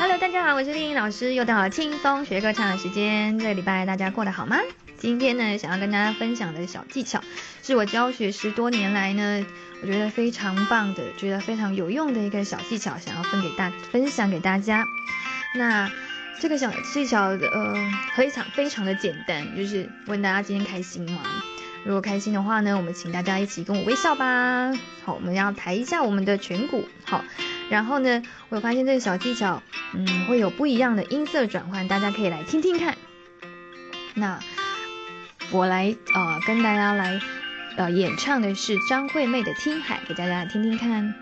Hello，大家好，我是丽颖老师，又到了轻松学歌唱的时间。这个礼拜大家过得好吗？今天呢，想要跟大家分享的小技巧，是我教学十多年来呢，我觉得非常棒的，觉得非常有用的一个小技巧，想要分给大分享给大家。那这个小技巧呃，非常非常的简单，就是问大家今天开心吗？如果开心的话呢，我们请大家一起跟我微笑吧。好，我们要抬一下我们的颧骨。好。然后呢，我发现这个小技巧，嗯，会有不一样的音色转换，大家可以来听听看。那我来呃跟大家来呃演唱的是张惠妹的《听海》，给大家听听看。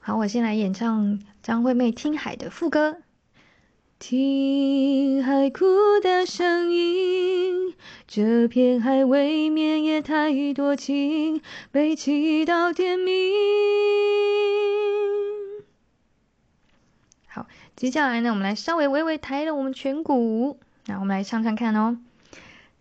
好，我先来演唱张惠妹《听海》的副歌。听海哭的声音，这片海未免也太多情，悲泣到天明。接下来呢，我们来稍微微微抬了我们颧骨，那我们来唱唱看哦。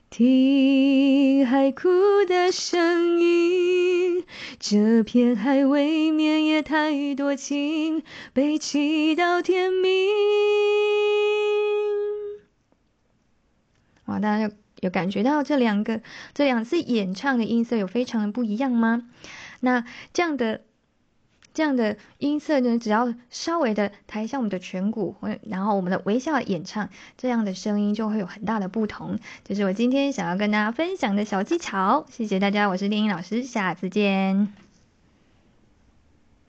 听海哭的声音，这片海未免也太多情，悲泣到天明。哇，大家有有感觉到这两个这两次演唱的音色有非常的不一样吗？那这样的这样的音色呢，只要稍微的抬一下我们的颧骨，然后我们的微笑演唱，这样的声音就会有很大的不同。这是我今天想要跟大家分享的小技巧，谢谢大家，我是丽颖老师，下次见。